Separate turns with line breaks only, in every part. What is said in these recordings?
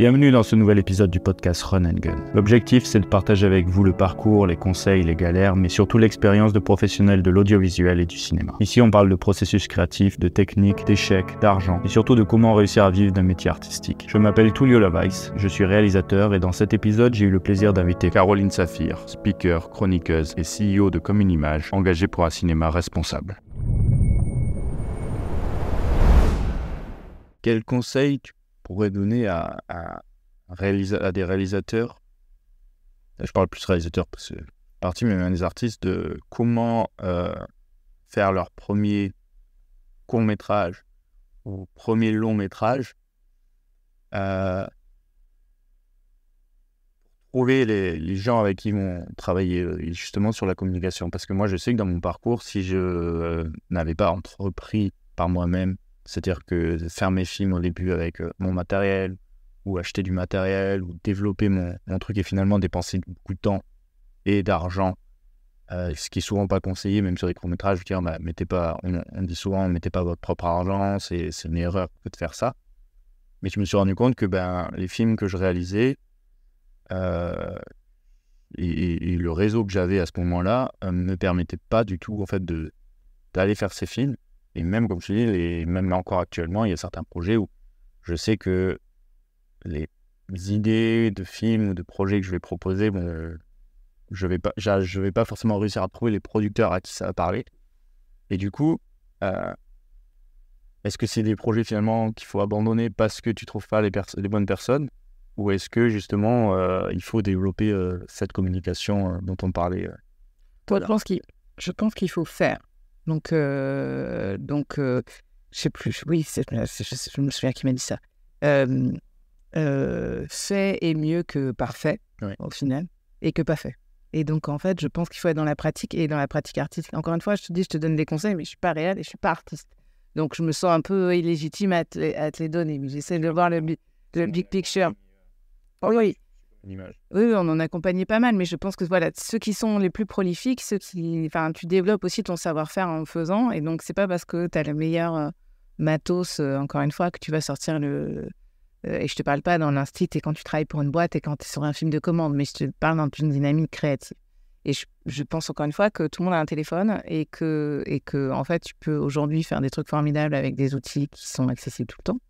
Bienvenue dans ce nouvel épisode du podcast Run and Gun. L'objectif, c'est de partager avec vous le parcours, les conseils, les galères, mais surtout l'expérience de professionnels de l'audiovisuel et du cinéma. Ici, on parle de processus créatif, de techniques, d'échecs, d'argent, et surtout de comment réussir à vivre d'un métier artistique. Je m'appelle Tullio Lavais, je suis réalisateur, et dans cet épisode, j'ai eu le plaisir d'inviter Caroline Saphir, speaker, chroniqueuse et CEO de Commune Image, engagée pour un cinéma responsable. Quel conseil tu pourrais donner à, des réalisateurs Je parle plus réalisateurs parce que partie, mais même des artistes, de comment euh, faire leur premier court métrage ou premier long métrage. Euh, trouver les, les, gens avec qui ils vont travailler euh, justement sur la communication. Parce que moi, je sais que dans mon parcours, si je euh, n'avais pas entrepris par moi-même c'est-à-dire que faire mes films au début avec euh, mon matériel, ou acheter du matériel, ou développer mon, truc et finalement dépenser beaucoup de temps et d'argent, euh, ce qui est souvent pas conseillé, même sur les courts-métrages, je veux dire, bah, mettez pas, on, dit souvent, mettez pas votre propre argent, c'est une erreur de faire ça. Mais je me suis rendu compte que ben, les films que je réalisais euh, et, le réseau que j'avais à ce moment-là ne me permettait pas du tout en fait d'aller faire ces films et même, comme je dis, les, même encore actuellement, il y a certains projets où je sais que les idées de films ou de projets que je vais proposer, bon, je vais pas, je vais pas forcément réussir à trouver les producteurs à qui ça va parler. Et du coup, euh, est-ce que c'est des projets finalement qu'il faut abandonner parce que tu trouves pas les, les bonnes personnes? Ou est-ce que justement euh, il faut développer euh, cette communication dont on parlait
Toi, je pense qu'il faut faire. Donc, euh, donc euh, je sais plus, oui, je, me souviens qui m'a dit ça. Euh, fait est mieux que parfait, au final, et que pas fait. Et donc, en fait, je pense qu'il faut être dans la pratique et dans la pratique artistique. Encore une fois, je te dis, je te donne des conseils, mais je suis pas réel et je suis pas artiste. Donc, je me sens un peu illégitime à te, à te les donner, mais j'essaie de voir le, le big picture. Oh, oui, oui, on en accompagnait pas mal, mais je pense que voilà, ceux qui sont les plus prolifiques, ceux qui, enfin, tu développes aussi ton savoir-faire en faisant, et donc c'est pas parce que tu as le meilleur euh, matos, euh, encore une fois, que tu vas sortir le. Euh, et je te parle pas dans l'instit et quand tu travailles pour une boîte et quand tu es sur un film de commande, mais je te parle dans une dynamique créative. Et je, je, pense encore une fois que tout le monde a un téléphone et que, et que en fait, tu peux aujourd'hui faire des trucs formidables avec des outils qui sont accessibles tout le temps.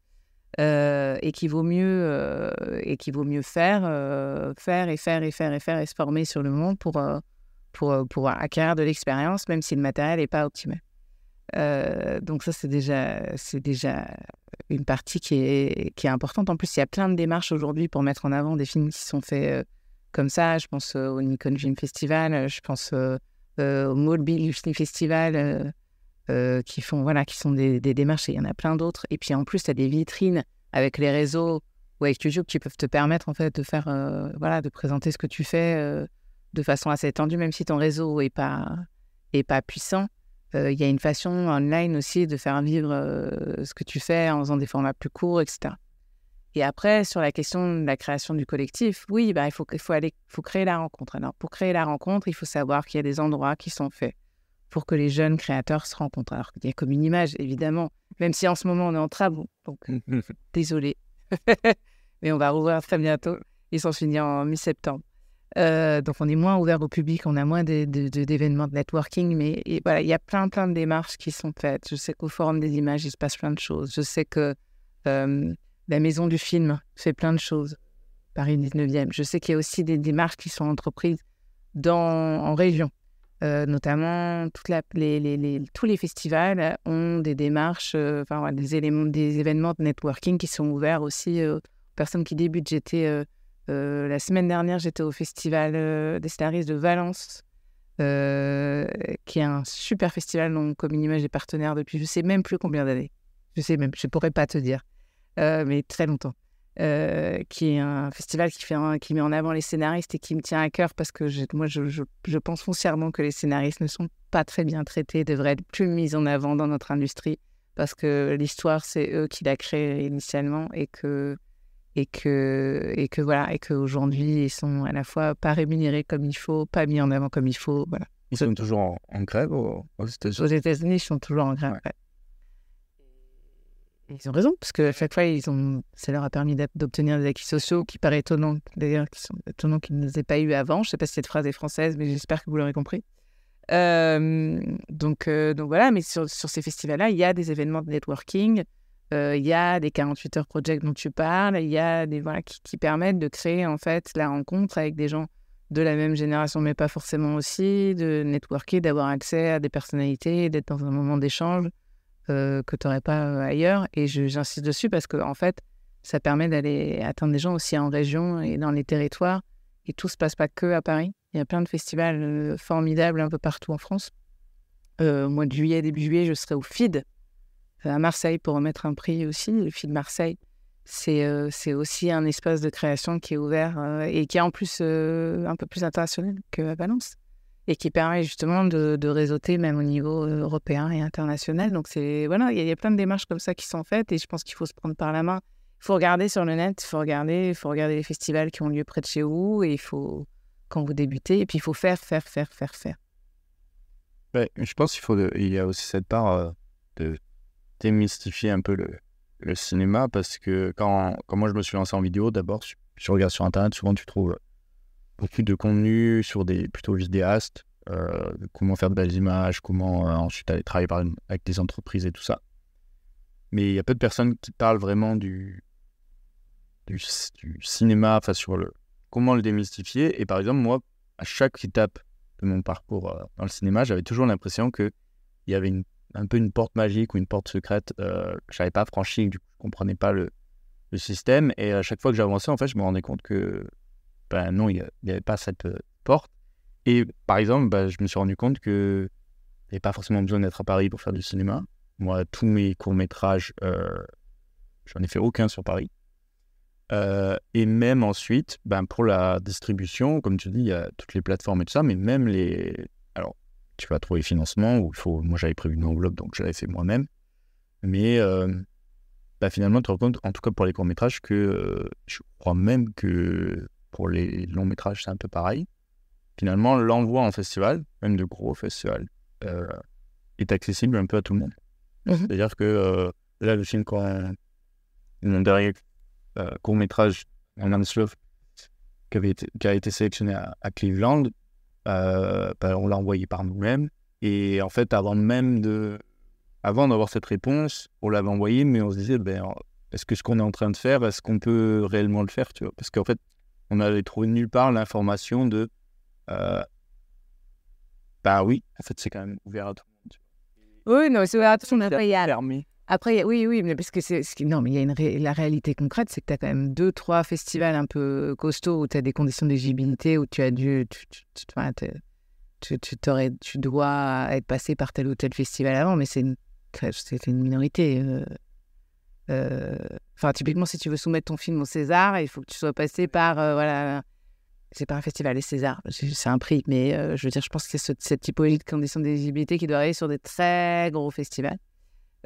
Euh, et qu'il vaut mieux euh, et qu'il vaut mieux faire euh, faire et faire et faire et faire et se former sur le monde pour pour pour acquérir de l'expérience même si le matériel n'est pas optimal. Donc ça c'est déjà c'est déjà une partie qui est qui est importante. En plus il y a plein de démarches aujourd'hui pour mettre en avant des films qui sont faits comme ça. Je pense au Nikon Film Festival je pense au Mobile Film Festival euh, qui font voilà qui sont des, démarches et il y en a plein d'autres. Et puis en plus tu as des vitrines avec les réseaux ou avec YouTube qui peuvent te permettre en fait de faire euh, voilà de présenter ce que tu fais euh, de façon assez étendue même si ton réseau est pas est pas puissant. Il y a une façon online aussi de faire vivre ce que tu fais en faisant des formats plus courts etc et après sur la question de la création du collectif oui bah il faut il faut aller faut créer la rencontre. Alors pour créer la rencontre il faut savoir qu'il y a des endroits qui sont faits pour que les jeunes créateurs se rencontrent. Alors qu'il y a comme une image, évidemment, même si en ce moment on est en travaux. Donc, désolé. Mais on va rouvrir très bientôt. Ils sont finis en mi-septembre. Euh, donc, on est moins ouvert au public, on a moins d'événements de, networking. Mais voilà, il y a plein, plein de démarches qui sont faites. Je sais qu'au Forum des images, il se passe plein de choses. Je sais que euh, la Maison du film fait plein de choses. Paris 19e. Je sais qu'il y a aussi des démarches qui sont entreprises dans, en région. Euh, notamment tous les festivals ont des démarches, euh, enfin, des, éléments, des événements de networking qui sont ouverts aussi euh, aux personnes qui débutent. J'étais la semaine dernière, j'étais au festival des scénaristes de Valence, qui est un super festival dont Image est partenaire depuis je sais même plus combien d'années. Je sais même, je pourrais pas te dire, mais très longtemps. Euh, qui est un festival qui, fait qui met en avant les scénaristes et qui me tient à cœur parce que moi, je, je, pense foncièrement que les scénaristes ne sont pas très bien traités, devraient être plus mis en avant dans notre industrie parce que l'histoire, c'est eux qui l'a créée initialement et que, et que, et que voilà, et qu'aujourd'hui, ils sont à la fois pas rémunérés comme il faut, pas mis en avant comme il faut. Voilà.
Ils sont toujours en, grève aux,
États-Unis? Aux États-Unis, ils sont toujours en grève. Ils ont raison, parce qu'à chaque fois, ils ont, ça leur a permis d'obtenir des acquis sociaux qui paraît étonnant, d'ailleurs, qui sont étonnants qu'ils ne pas eu avant. Je ne sais pas si cette phrase est française, mais j'espère que vous l'aurez compris. Euh, donc, euh, donc voilà, mais sur, sur ces festivals-là, il y a des événements de networking, euh, il y a des 48 heures project dont tu parles, il y a des voilà, qui, qui, permettent de créer en fait la rencontre avec des gens de la même génération, mais pas forcément aussi, de networker, d'avoir accès à des personnalités, d'être dans un moment d'échange euh, que tu n'aurais pas euh, ailleurs. Et j'insiste dessus parce que, en fait, ça permet d'aller atteindre des gens aussi en région et dans les territoires. Et tout ne se passe pas que à Paris. Il y a plein de festivals euh, formidables un peu partout en France. au mois de juillet, début juillet, je serai au FID à Marseille pour remettre un prix aussi, le FID Marseille c'est aussi un espace de création qui est ouvert et qui est en plus un peu plus international que Valence et qui permet justement de, réseauter même au niveau européen et international. Donc c'est voilà, il y, a plein de démarches comme ça qui sont faites et je pense qu'il faut se prendre par la main. Il faut regarder sur le net, il faut regarder, faut regarder les festivals qui ont lieu près de chez vous et il faut quand vous débutez et puis il faut faire, faire, faire, faire, faire.
je pense qu'il faut, il y a aussi cette part de démystifier un peu le, cinéma parce que quand, quand, moi je me suis lancé en vidéo, d'abord, si tu regardes sur Internet, souvent tu trouves beaucoup de contenu sur des plutôt vidéastes, euh, comment faire de belles images, comment euh, ensuite aller travailler avec des entreprises et tout ça. Mais il y a peu de personnes qui parlent vraiment du, du, cinéma, enfin sur le comment le démystifier. Et par exemple, moi, à chaque étape de mon parcours euh, dans le cinéma, j'avais toujours l'impression qu'il y avait une un peu une porte magique ou une porte secrète euh, que je n'avais pas franchie, du coup, je comprenais pas le, le, système. Et à chaque fois que j'avançais, en fait, je me rendais compte que ben non, il n'y avait pas cette euh, porte. Et par exemple, ben, je me suis rendu compte que il n'y pas forcément besoin d'être à Paris pour faire du cinéma. Moi, tous mes courts-métrages, euh, j'en ai fait aucun sur Paris. Euh, et même ensuite, ben, pour la distribution, comme tu dis, il y a toutes les plateformes et tout ça, mais même les, tu vas trouver financement, ou il faut, moi j'avais prévu une enveloppe, donc je l'avais fait moi-même. Mais euh, bah, finalement, tu te rends compte, en tout cas pour les courts-métrages, que je crois même que pour les longs-métrages, c'est un peu pareil. Finalement, l'envoi en festival, même de gros festivals, euh, est accessible un peu à tout le monde. Mmh C'est-à-dire que là, le film, quand mon dernier court-métrage, un qui, avait été, qui a été sélectionné à Cleveland, euh, bah, on l'a envoyé par nous-mêmes. Et en fait, avant même de, avant d'avoir cette réponse, on l'avait envoyé, mais on se disait, ben, est-ce que ce qu'on est en train de faire, est-ce qu'on peut réellement le faire, tu vois? Parce qu'en fait, on n'avait trouvé nulle part l'information de, euh, bah oui, en fait, c'est quand même ouvert à tout le monde.
Oui, non, c'est ouvert à tout le monde. Après, il y a, après, oui, oui, mais parce que c'est. Non, mais il y a une la réalité concrète, c'est que tu as quand même deux, trois festivals un peu costauds où tu as des conditions d'éligibilité, où tu as dû. Tu, tu, tu, tu, dois être passé par tel ou tel festival avant, mais c'est une, une minorité. Euh, euh, enfin, typiquement, si tu veux soumettre ton film au César, il faut que tu sois passé par. Euh, voilà. C'est pas un festival, les César, c'est un prix, mais je veux dire, je pense que c'est cette typologie de conditions d'éligibilité qui doit arriver sur des très gros festivals.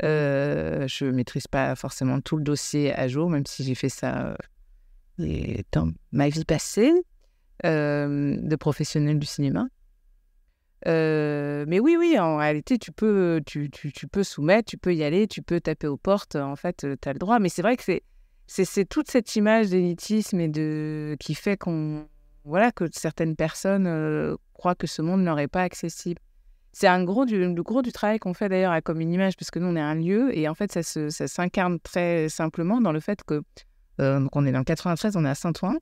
Euh, je ne maîtrise pas forcément tout le dossier à jour, même si j'ai fait ça euh, dans ma vie passée euh, de professionnel du cinéma. Mais oui, oui, en réalité, tu peux, tu, tu, tu, peux soumettre, tu peux y aller, tu peux taper aux portes. En fait, tu as le droit. Mais c'est vrai que c'est, c'est, toute cette image d'élitisme et de, qui fait qu'on, voilà, que certaines personnes croient que ce monde leur est pas accessible. C'est un gros du, le gros du travail qu'on fait d'ailleurs à Comme une image, parce que nous, on est un lieu, et en fait, ça, s'incarne très simplement dans le fait que, donc on est dans le 93, on est à Saint-Ouen,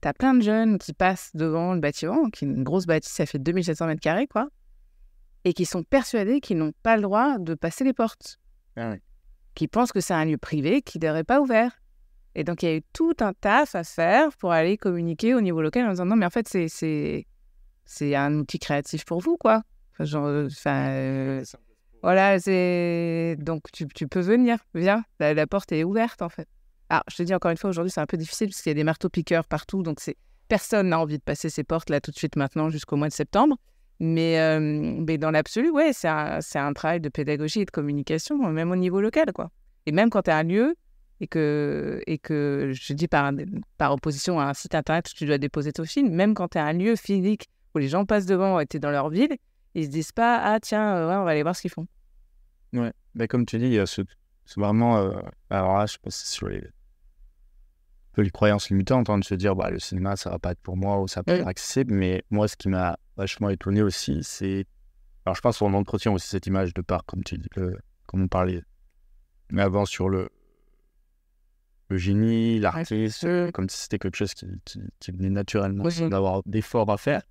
tu as plein de jeunes qui passent devant le bâtiment, qui est une grosse bâtisse, ça fait 2700 mètres carrés, quoi, et qui sont persuadés qu'ils n'ont pas le droit de passer les portes. Ah qui pensent que c'est un lieu privé qui ne devrait pas ouvert. Et donc, il y a eu tout un taf à faire pour aller communiquer au niveau local en disant non, mais en fait, c'est, c'est un outil créatif pour vous, quoi. Genre, euh, enfin, euh, voilà, c'est donc tu, tu, peux venir, viens, la, porte est ouverte en fait. Alors, je te dis encore une fois, aujourd'hui c'est un peu difficile parce qu'il y a des marteaux piqueurs partout, donc c'est personne n'a envie de passer ces portes là tout de suite maintenant jusqu'au mois de septembre. Mais, euh, mais dans l'absolu, ouais, c'est un, un, travail de pédagogie et de communication, même au niveau local, quoi. Et même quand tu as un lieu et que, et que je dis par, par opposition à un site internet où tu dois déposer ton film, même quand tu as un lieu physique où les gens passent devant et tu es dans leur ville, ils se disent pas ah tiens euh, ouais, on va aller voir ce qu'ils font.
Ouais, bah, comme tu dis, C'est vraiment. euh, alors là, je pense que c'est sur les. Peu les croyances limitantes, hein, de se dire, bah, le cinéma, ça va pas être pour moi ou ça va pas être accessible. Mais moi, ce qui m'a vachement étonné aussi, c'est. Alors, je pense qu'on entretient aussi cette image de part, comme tu dis, le- comme on parlait. Mais avant, sur le. Le génie, l'artiste, comme si c'était quelque chose qui, qui, qui venait naturellement,
Oui.
sans avoir d'efforts à faire.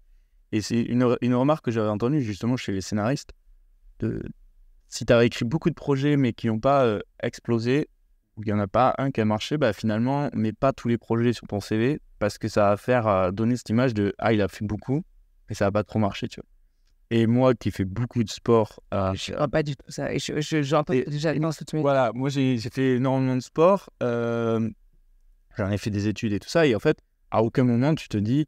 Et c'est une, une remarque que j'avais entendue justement chez les scénaristes. De, si tu as écrit beaucoup de projets mais qui n'ont pas euh, explosé, ou il n'y en a pas un qui a marché, bah finalement, mets pas tous les projets sur ton CV parce que ça va faire euh, donner cette image de Ah, il a fait beaucoup, mais ça va pas trop marcher, tu vois. Et moi qui fais beaucoup de sport, euh,
Je crois pas du tout ça. Et je, je- j'entends
Et-
déjà
voilà, moi j'ai j'ai fait énormément de sport, euh, j'en ai fait des études et tout ça, et en fait, à aucun moment tu te dis,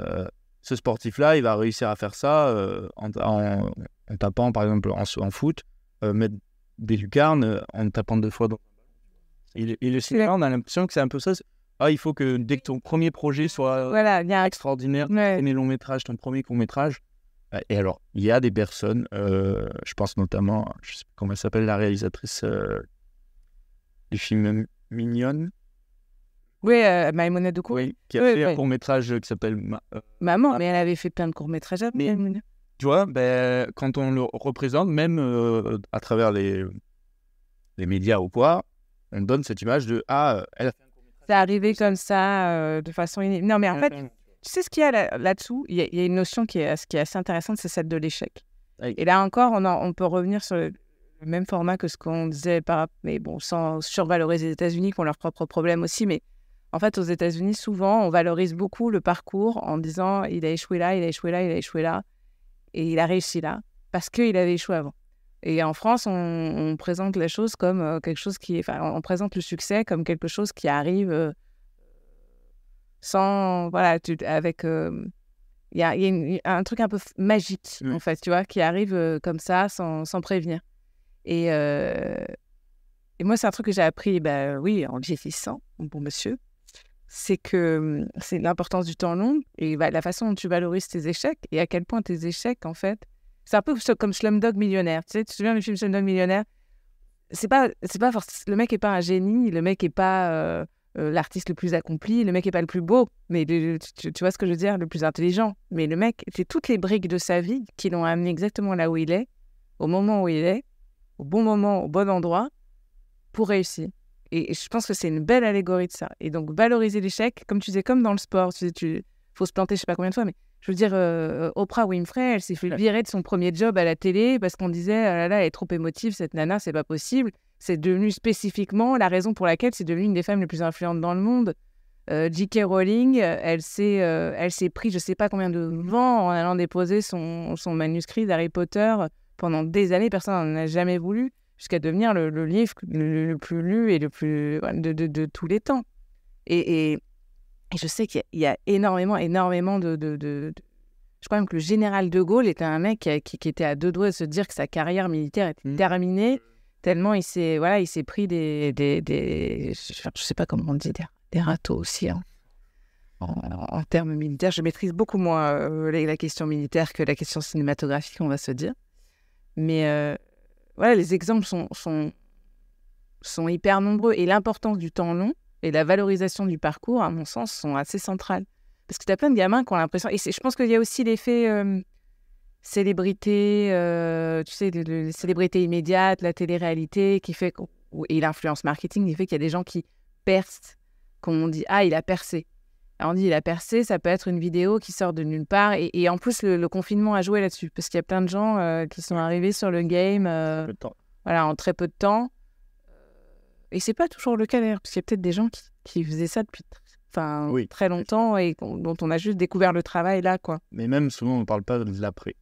euh, ce sportif-là, il va réussir à faire ça euh, en, en- en tapant, par exemple, en, en foot, mettre des lucarnes en tapant deux fois dans et, le- et le cinéma, on a l'impression que c'est un peu ça. Ah, il faut que dès que ton premier projet soit
Voilà,
extraordinaire,
Ouais.
premier long métrage, ton premier court métrage. Euh, Et alors, il y a des personnes, euh, je pense notamment, je sais pas comment elle s'appelle, la réalisatrice euh, du film Mignonne,
Oui, euh, Maïmouna Doukou.
oui, qui a
Oui,
fait un court métrage qui s'appelle. Ma- euh,
Maman, mais elle avait fait plein de avant,
Mais-
Maïmouna.
tu vois, ben, quand on le représente, même euh, à travers les, les médias ou quoi, on donne cette image de Ah, euh, elle a fait un.
C'est arrivé comme ça, euh, de façon... iné- Non, mais en fait, tu sais ce qu'il y a là- là-dessous? Il, y a- il y a une notion qui est, qui est assez intéressante, c'est celle de l'échec.
Oui.
Et là encore, on, en- on peut revenir sur le, le même format que ce qu'on disait, par, mais bon, sans survaloriser les États-Unis, qui ont leurs propres problèmes aussi. Mais en fait, aux États-Unis, souvent, on valorise beaucoup le parcours en disant il a échoué là, il a échoué là, il a échoué là, et il a réussi là, parce qu'il avait échoué avant. Et en France, on, on présente la chose comme euh, quelque chose qui. Enfin, on présente le succès comme quelque chose qui arrive. euh, sans voilà tu, avec euh, il y a, il y a une- un truc un peu magique
Oui.
en fait tu vois qui arrive euh, comme ça sans, sans prévenir et euh, et moi c'est un truc que j'ai appris bah oui en vieillissant mon bon monsieur c'est que hum, c'est l'importance du temps long et bah, la façon dont tu valorises tes échecs et à quel point tes échecs en fait c'est un peu comme Slumdog Millionnaire tu sais tu te souviens du film Slumdog Millionnaire? C'est pas c'est pas le mec est pas un génie le mec est pas euh, euh, l'artiste le plus accompli, le mec est pas le plus beau, mais tu, vois ce que je veux dire, le plus intelligent. Mais le mec, c'est toutes les briques de sa vie qui l'ont amené exactement là où il est, au moment où il est, au bon moment, au bon endroit, pour réussir. Et je pense que c'est une belle allégorie de ça. Et donc valoriser l'échec, comme tu disais, comme dans le sport, tu tu faut se planter, je sais pas combien de fois, mais je veux dire, euh, Oprah Winfrey, elle s'est fait virer de son premier job à la télé parce qu'on disait, ah là là, elle est trop émotive, cette nana, c'est pas possible. C'est devenu spécifiquement la raison pour laquelle c'est devenu une des femmes les plus influentes dans le monde. Euh, J.K. Rowling, elle s'est, euh, elle s'est pris je sais pas combien de vent en allant déposer son, son manuscrit d'Harry Potter pendant des années. Personne n'en a jamais voulu, jusqu'à devenir le, le livre le, le plus lu et le plus de, de, de tous les temps. Et, et, et je sais qu'il y a, énormément, énormément de, de, de- de- Je crois même que le général de Gaulle était un mec qui, a- qui- qui était à deux doigts de se dire que sa carrière militaire était
Mhm.
terminée, tellement il s'est voilà, il s'est pris des, des, des- je je sais pas comment on dit, des, des râteaux aussi. hein. En, en termes militaires, je maîtrise beaucoup moins euh, la, la question militaire que la question cinématographique, on va se dire. Mais euh, voilà, les exemples sont, sont, sont hyper nombreux et l'importance du temps long et la valorisation du parcours, à mon sens, sont assez centrales. Parce que tu as plein de gamins qui ont l'impression. Et je pense qu'il y a aussi l'effet euh, célébrité, euh, tu sais, de, de- célébrité immédiate, la télé-réalité, qui fait. Et l'influence marketing, qui fait qu'il y a des gens qui percent, qu'on dit Ah, il a percé. Alors, on dit il a percé, ça peut être une vidéo qui sort de nulle part. Et, et en plus, le, le confinement a joué là-dessus. Parce qu'il y a plein de gens euh, qui sont arrivés sur le game voilà, en très peu de temps. Et c'est pas toujours le cas d'ailleurs, parce qu'il y a peut-être des gens qui, qui faisaient ça depuis enfin,
Oui.
très longtemps et dont on a juste découvert le travail là, quoi.
Mais même souvent, on ne parle pas de l'après.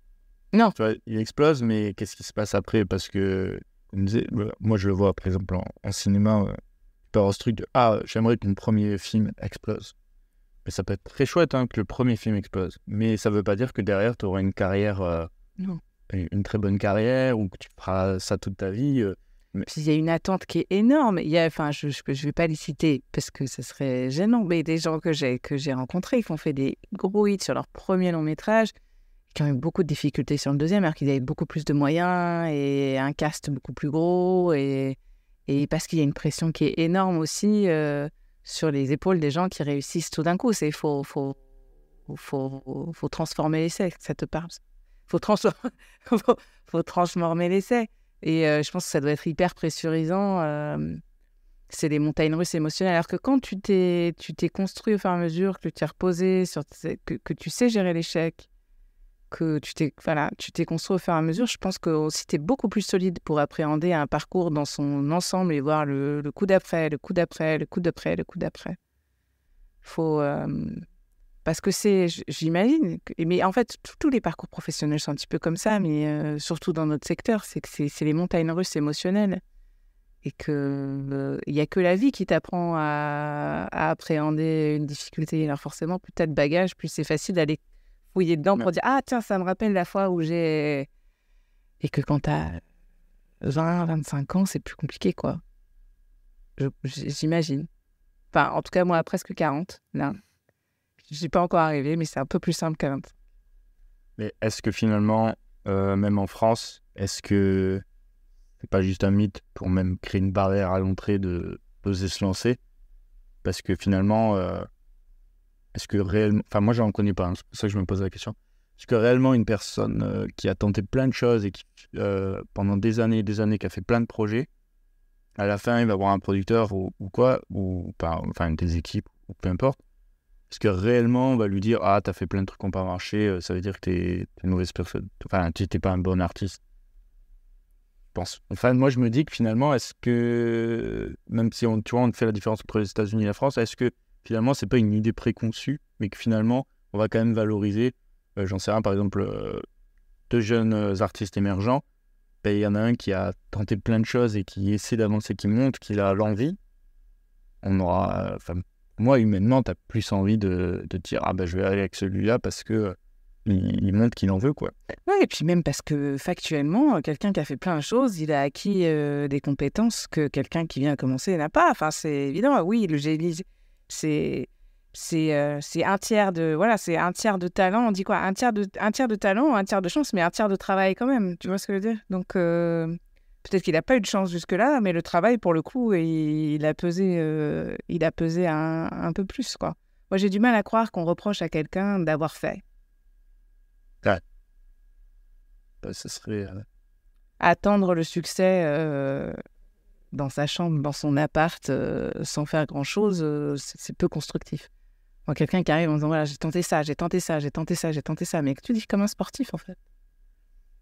Non.
Tu vois, il explose, mais qu'est-ce qui se passe après? Parce que, comme euh, moi, je le vois, par exemple, en, en cinéma, euh, tu peux avoir ce truc de Ah, j'aimerais que mon premier film explose. Mais ça peut être très chouette hein, que le premier film explose. Mais ça ne veut pas dire que derrière, tu auras une carrière, euh,
Non.
une une très bonne carrière, ou que tu feras ça toute ta vie. euh.
Il y a une attente qui est énorme. Il y a, enfin, je ne vais pas les citer parce que ce serait gênant, mais des gens que j'ai que j'ai rencontrés qui ont fait des gros hits sur leur premier long métrage, qui ont eu beaucoup de difficultés sur le deuxième, alors qu'ils avaient beaucoup plus de moyens et un cast beaucoup plus gros et Et parce qu'il y a une pression qui est énorme aussi euh, sur les épaules des gens qui réussissent tout d'un coup. Il faut, faut, faut, faut, transformer l'essai, ça te parle. Faut, faut, faut, transformer l'essai. Et euh, je pense que ça doit être hyper pressurisant. Euh, c'est des montagnes russes émotionnelles. Alors que quand tu t'es, tu t'es construit au fur et à mesure, que tu t'es reposé, sur, que, tu sais gérer l'échec, que tu t'es voilà, tu t'es construit au fur et à mesure, je pense que aussi tu es beaucoup plus solide pour appréhender un parcours dans son ensemble et voir le, le coup d'après, le coup d'après, le coup d'après, le coup d'après. Faut euh, parce que c'est, j'imagine, mais en fait tous les parcours professionnels sont un petit peu comme ça, mais euh, surtout dans notre secteur, c'est que c'est les montagnes russes émotionnelles et que euh, il y a que la vie qui t'apprend à, à, appréhender une difficulté. Alors forcément, plus t'as de bagages, plus c'est facile d'aller fouiller dedans pour dire Ah, tiens, ça me rappelle la fois où j'ai. Et que quand t'as 20, 25 ans, c'est plus compliqué, quoi. J'imagine. Enfin, en tout cas, moi, à presque 40, là. Je suis pas encore arrivé, mais c'est un peu plus simple qu'à 20.
Mais est-ce que finalement, euh, même en France, est-ce que c'est pas juste un mythe pour même créer une barrière à l'entrée de d'oser se lancer? Parce que finalement, euh, est-ce que réellement. Enfin, moi, je n'en connais pas, hein, c'est pour ça que je me pose la question. Est-ce que réellement une personne euh, qui a tenté plein de choses et qui, pendant des années et des années, qui a fait plein de projets, à la fin, il va avoir un producteur ou, quoi, ou enfin des équipes, ou peu importe. Est-ce que réellement on va lui dire Ah, t'as fait plein de trucs qui n'ont pas marché, euh, ça veut dire que t'es une mauvaise personne Enfin, n'étais pas un bon artiste je pense. Enfin, moi, je me dis que finalement, est-ce que, même si on, fait la différence entre les États-Unis et la France, est-ce que finalement, c'est pas une idée préconçue, mais que finalement, on va quand même valoriser. Euh, j'en sais rien, par exemple, euh, deux jeunes artistes émergents. Ben, il y en a un qui a tenté plein de choses et qui essaie d'avancer, qui montre qu'il a l'envie. On aura. Enfin, moi, humainement, tu as plus envie de, de dire Ah ben, je vais aller avec celui-là parce que. Il, montre qu'il en veut, quoi.
Ouais, et puis même parce que factuellement, quelqu'un qui a fait plein de choses, il a acquis des compétences que quelqu'un qui vient à commencer n'a pas. Enfin, c'est évident. Oui, le génie, c'est c'est c'est un tiers de voilà c'est un tiers de talent on dit quoi un tiers de un tiers de talent un tiers de chance mais un tiers de travail quand même tu vois ce que je veux dire? Donc peut-être qu'il n'a pas eu de chance jusque là mais le travail pour le coup il, a pesé il a pesé un, un, peu plus quoi moi j'ai du mal à croire qu'on reproche à quelqu'un d'avoir fait
ça serait
attendre le succès dans sa chambre, dans son appart, euh, sans faire grand-chose, euh, c'est peu constructif. quelqu'un qui arrive en disant voilà, j'ai tenté ça, j'ai tenté ça, j'ai tenté ça, j'ai tenté ça, mais que tu dis comme un sportif en fait.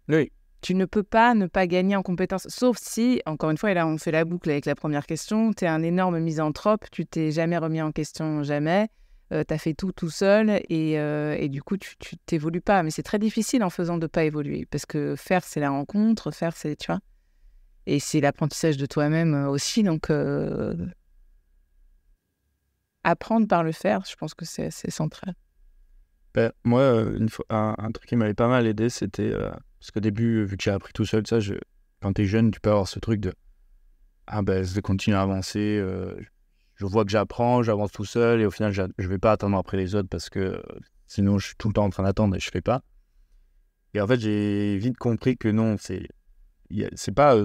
Oui.
Tu ne peux pas ne pas gagner en compétences, sauf si, encore une fois, et là on fait la boucle avec la première question, tu es un énorme misanthrope, tu t'es jamais remis en question, jamais, euh, tu as fait tout tout seul et, et du coup tu t'évolues pas. Mais c'est très difficile en faisant de pas évoluer parce que faire c'est la rencontre, faire c'est, tu vois. Et c'est l'apprentissage de toi-même euh, aussi. Donc, euh, apprendre par le faire, je pense que c'est central.
Ben, moi, euh, une fois, un, truc qui m'avait pas mal aidé, c'était. Parce qu'au début, vu que j'ai appris tout seul, ça, quand tu es jeune, tu peux avoir ce truc de. Ah ben, je vais continuer à avancer. je vois que j'apprends, j'avance tout seul, et au final, je vais pas attendre après les autres parce que sinon, je suis tout le temps en train d'attendre et je fais pas. Et en fait, j'ai vite compris que non, c'est. C'est pas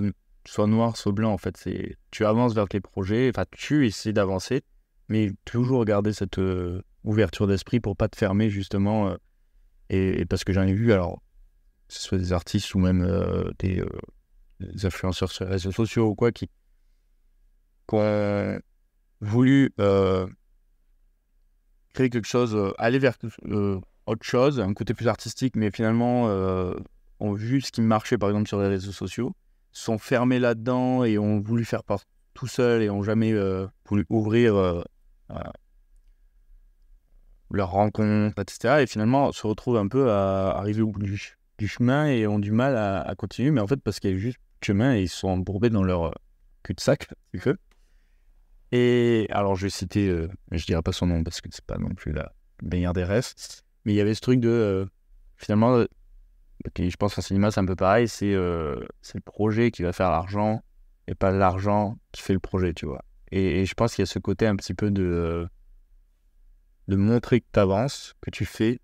soit noir, soit blanc. En fait, c'est tu avances vers tes projets, enfin, tu essaies d'avancer, mais toujours garder cette euh, ouverture d'esprit pour pas te fermer, justement. Euh, et, parce que j'en ai vu, alors, que ce soit des artistes ou même euh, des, influenceurs sur les réseaux sociaux ou quoi, qui, ont voulu créer quelque chose, aller vers autre chose, un côté plus artistique, mais finalement ont vu ce qui marchait, par exemple, sur les réseaux sociaux sont fermés là-dedans et ont voulu faire part tout seul et ont jamais euh, voulu ouvrir euh, leur rencontre, etc. Et finalement, se retrouvent un peu à arriver au bout du, chemin et ont du mal à, continuer, mais en fait, parce qu'il y a juste chemin et ils sont embourbés dans leur euh, cul-de-sac, du feu. Et alors, je vais citer, je dirais pas son nom parce que c'est pas non plus la meilleure des rêves, mais il y avait ce truc de finalement je pense qu'un cinéma, c'est un peu pareil. Euh, c'est le projet qui va faire l'argent et pas l'argent qui fait le projet, tu vois. Et, je pense qu'il y a ce côté un petit peu de, de montrer que tu avances, que tu fais.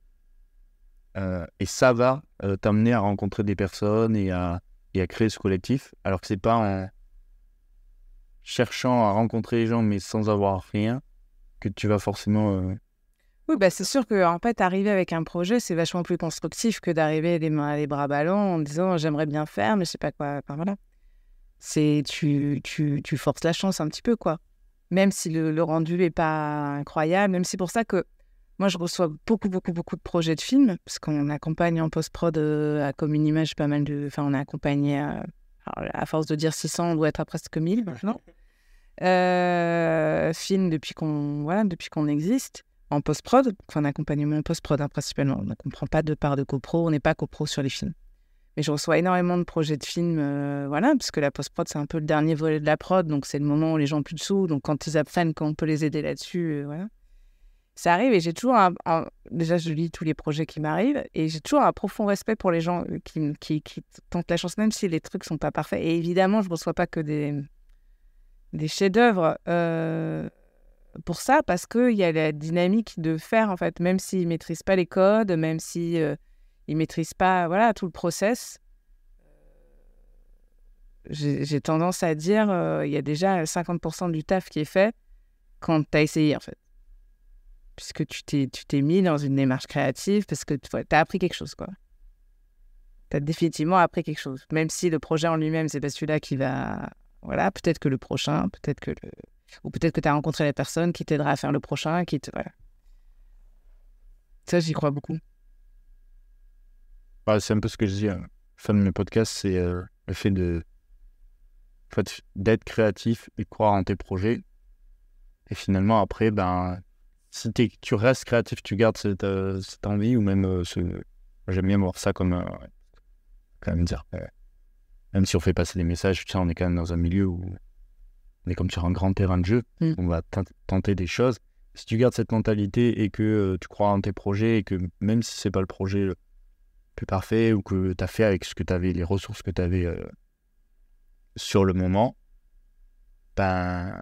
Euh, et ça va euh, t'amener à rencontrer des personnes et à, et à créer ce collectif. Alors que c'est pas en. cherchant à rencontrer les gens mais sans avoir rien que tu vas forcément. euh,
Oui, bah, c'est sûr que en fait, arriver avec un projet, c'est vachement plus constructif que d'arriver les mains les bras ballants en disant j'aimerais bien faire, mais je sais pas quoi. Voilà. C'est tu, tu, tu forces la chance un petit peu, quoi. Même si le, le rendu n'est pas incroyable, même si c'est pour ça que moi, je reçois beaucoup, beaucoup, beaucoup de projets de films, parce qu'on accompagne en post-prod euh, à Comme une image pas mal de. Enfin, on a accompagné, à, alors, à force de dire 600, on doit être à presque 1000 maintenant. Euh, films depuis qu'on voilà, depuis qu'on existe en post-prod, enfin en accompagnement en post-prod hein, principalement. On ne comprend pas de part de copro, on n'est pas copro sur les films. Mais je reçois énormément de projets de films, euh, voilà, parce que la post-prod, c'est un peu le dernier volet de la prod, donc c'est le moment où les gens ont plus de sous, donc quand ils apprennent qu'on peut les aider là-dessus, euh, voilà. Ça arrive et j'ai toujours un, Déjà, je lis tous les projets qui m'arrivent et j'ai toujours un profond respect pour les gens euh, qui, tentent la chance, même si les trucs sont pas parfaits. Et évidemment, je ne reçois pas que des, chefs-d'œuvre euh, pour ça, parce qu'il y a la dynamique de faire, en fait, même s'ils ne maîtrisent pas les codes, même s'ils ne maîtrisent pas voilà, tout le process. J'ai tendance à dire euh, il y a déjà 50% du taf qui est fait quand tu as essayé, en fait. Puisque tu t'es tu t'es mis dans une démarche créative, parce que tu as appris quelque chose, quoi. Tu as définitivement appris quelque chose. Même si le projet en lui-même, c'est pas celui-là qui va voilà, peut-être que le prochain, peut-être que le... Ou peut-être que tu as rencontré la personne qui t'aidera à faire le prochain, qui te... Ça, j'y crois beaucoup.
bah, c'est un peu ce que je dis la fin de mes podcasts, c'est euh, le fait de fait, d'être créatif et croire en tes projets. Et finalement, après, ben, si tu restes créatif, tu gardes cette, euh, cette envie, ou même euh, ce... J'aime bien voir ça comme... euh, quand même dire... même si on fait passer des messages, tiens, on est quand même dans un milieu où on est comme sur un grand terrain de jeu,
Mm.
on va tent- tenter des choses. Si tu gardes cette mentalité et que tu crois en tes projets et que même si c'est pas le projet le plus parfait ou que tu as fait avec ce que tu avais, les ressources que tu avais sur le moment, ben,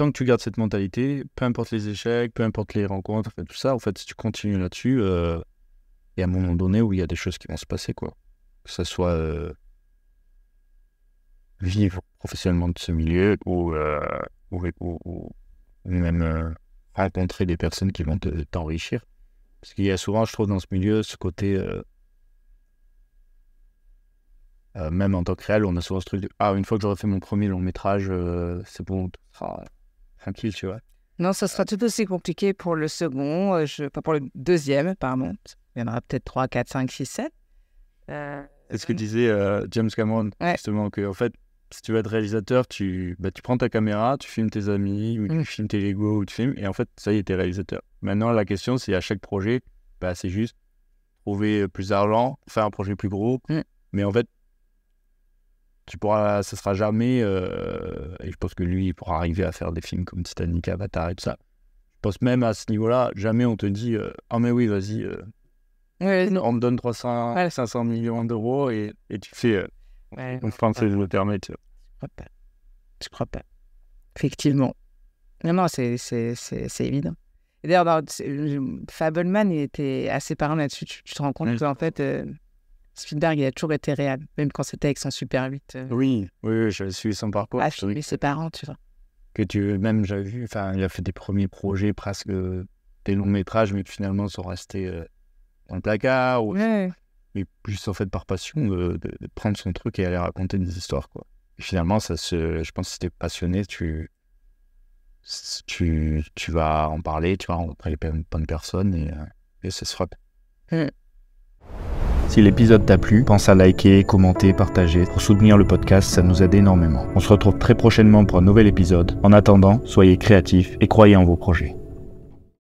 tant que tu gardes cette mentalité, peu importe les échecs, peu importe les rencontres, tout ça, en fait, si tu continues là-dessus, euh, il y a un moment donné où il y a des choses qui vont se passer, quoi. Que ce soit euh, vivre professionnellement de ce milieu ou, euh, même euh, rencontrer des personnes qui vont te- t'enrichir. Parce qu'il y a souvent, je trouve, dans ce milieu, ce côté, euh, euh, même en tant que réel, on a souvent ce truc de Ah, une fois que j'aurai fait mon premier long métrage, euh, c'est bon, tout sera tranquille, tu vois.
Non, ça sera tout aussi compliqué pour le second, euh, je... pas pour le deuxième, pardon. Il y en aura peut-être 3, 4, 5, 6, 7. Euh,
C'est ce que disait euh, James Cameron,
Ouais.
justement, que en fait, si tu veux être réalisateur, tu, bah, tu prends ta caméra, tu filmes tes amis, ou tu
Mm.
filmes tes Lego, ou tu filmes, et en fait, ça y est, t'es réalisateur. Maintenant, la question, c'est à chaque projet, bah, c'est juste trouver plus d'argent, faire un projet plus gros,
Mm.
mais en fait, tu pourras, ça sera jamais, euh, et je pense que lui, il pourra arriver à faire des films comme Titanic, Avatar et tout ça. Je pense même à ce niveau-là, jamais on te dit, euh, ah mais oui, vas-y, euh,
ouais,
on te donne 300,
Ouais.
500 millions d'euros et, et tu fais.
Ouais,
on que je permettre.
Je crois pas. Je crois pas. Effectivement. Non, non, c'est, évident. D'ailleurs, Fableman, il était assez parlant là-dessus. Tu, tu te rends compte
Mm.
qu'en fait, Spielberg, il a toujours été réel, même quand c'était avec son Super 8. euh,
Oui, oui, j'avais suivi son parcours. Je trouvais
filmer ses parents, tu vois.
que tu, même j'avais vu, enfin, il a fait des premiers projets, presque euh, des longs métrages, mais qui finalement sont restés euh, dans le placard, ou,
Ouais.
mais plus en fait par passion de, de- de prendre son truc et aller raconter des histoires, quoi. Et finalement, ça se, je pense que si t'es passionné, tu, tu, tu vas en parler, tu vas rencontrer les bonnes personnes et, et ça se fera.
Mm.
Si l'épisode t'a plu, pense à liker, commenter, partager. Pour soutenir le podcast, ça nous aide énormément. On se retrouve très prochainement pour un nouvel épisode. En attendant, soyez créatifs et croyez en vos projets.